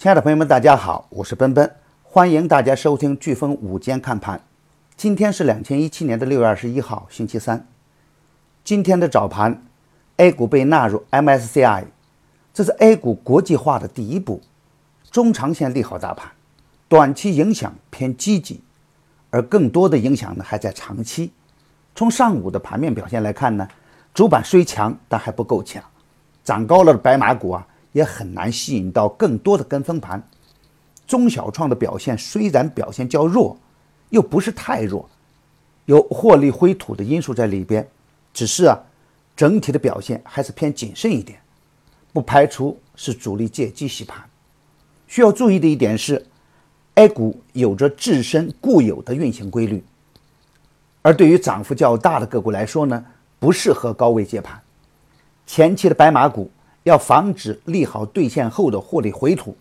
亲爱的朋友们，大家好，我是奔奔，欢迎大家收听飓风午间看盘。今天是两千一七年的六月二十一号，星期三。今天的早盘，A 股被纳入 MSCI，这是 A 股国际化的第一步。中长线利好大盘，短期影响偏积极，而更多的影响呢还在长期。从上午的盘面表现来看呢，主板虽强，但还不够强，涨高了的白马股啊。也很难吸引到更多的跟风盘，中小创的表现虽然表现较弱，又不是太弱，有获利回吐的因素在里边，只是啊，整体的表现还是偏谨慎一点，不排除是主力借机洗盘。需要注意的一点是，A 股有着自身固有的运行规律，而对于涨幅较大的个股来说呢，不适合高位接盘，前期的白马股。要防止利好兑现后的获利回吐，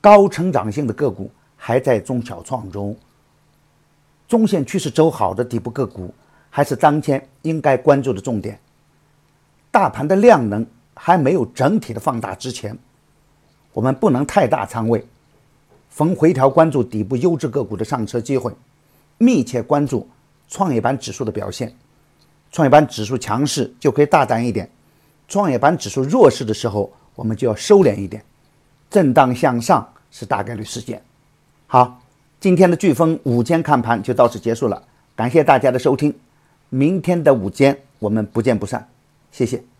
高成长性的个股还在中小创中，中线趋势走好的底部个股还是当前应该关注的重点。大盘的量能还没有整体的放大之前，我们不能太大仓位，逢回调关注底部优质个股的上车机会，密切关注创业板指数的表现，创业板指数强势就可以大胆一点。创业板指数弱势的时候，我们就要收敛一点，震荡向上是大概率事件。好，今天的飓风午间看盘就到此结束了，感谢大家的收听，明天的午间我们不见不散，谢谢。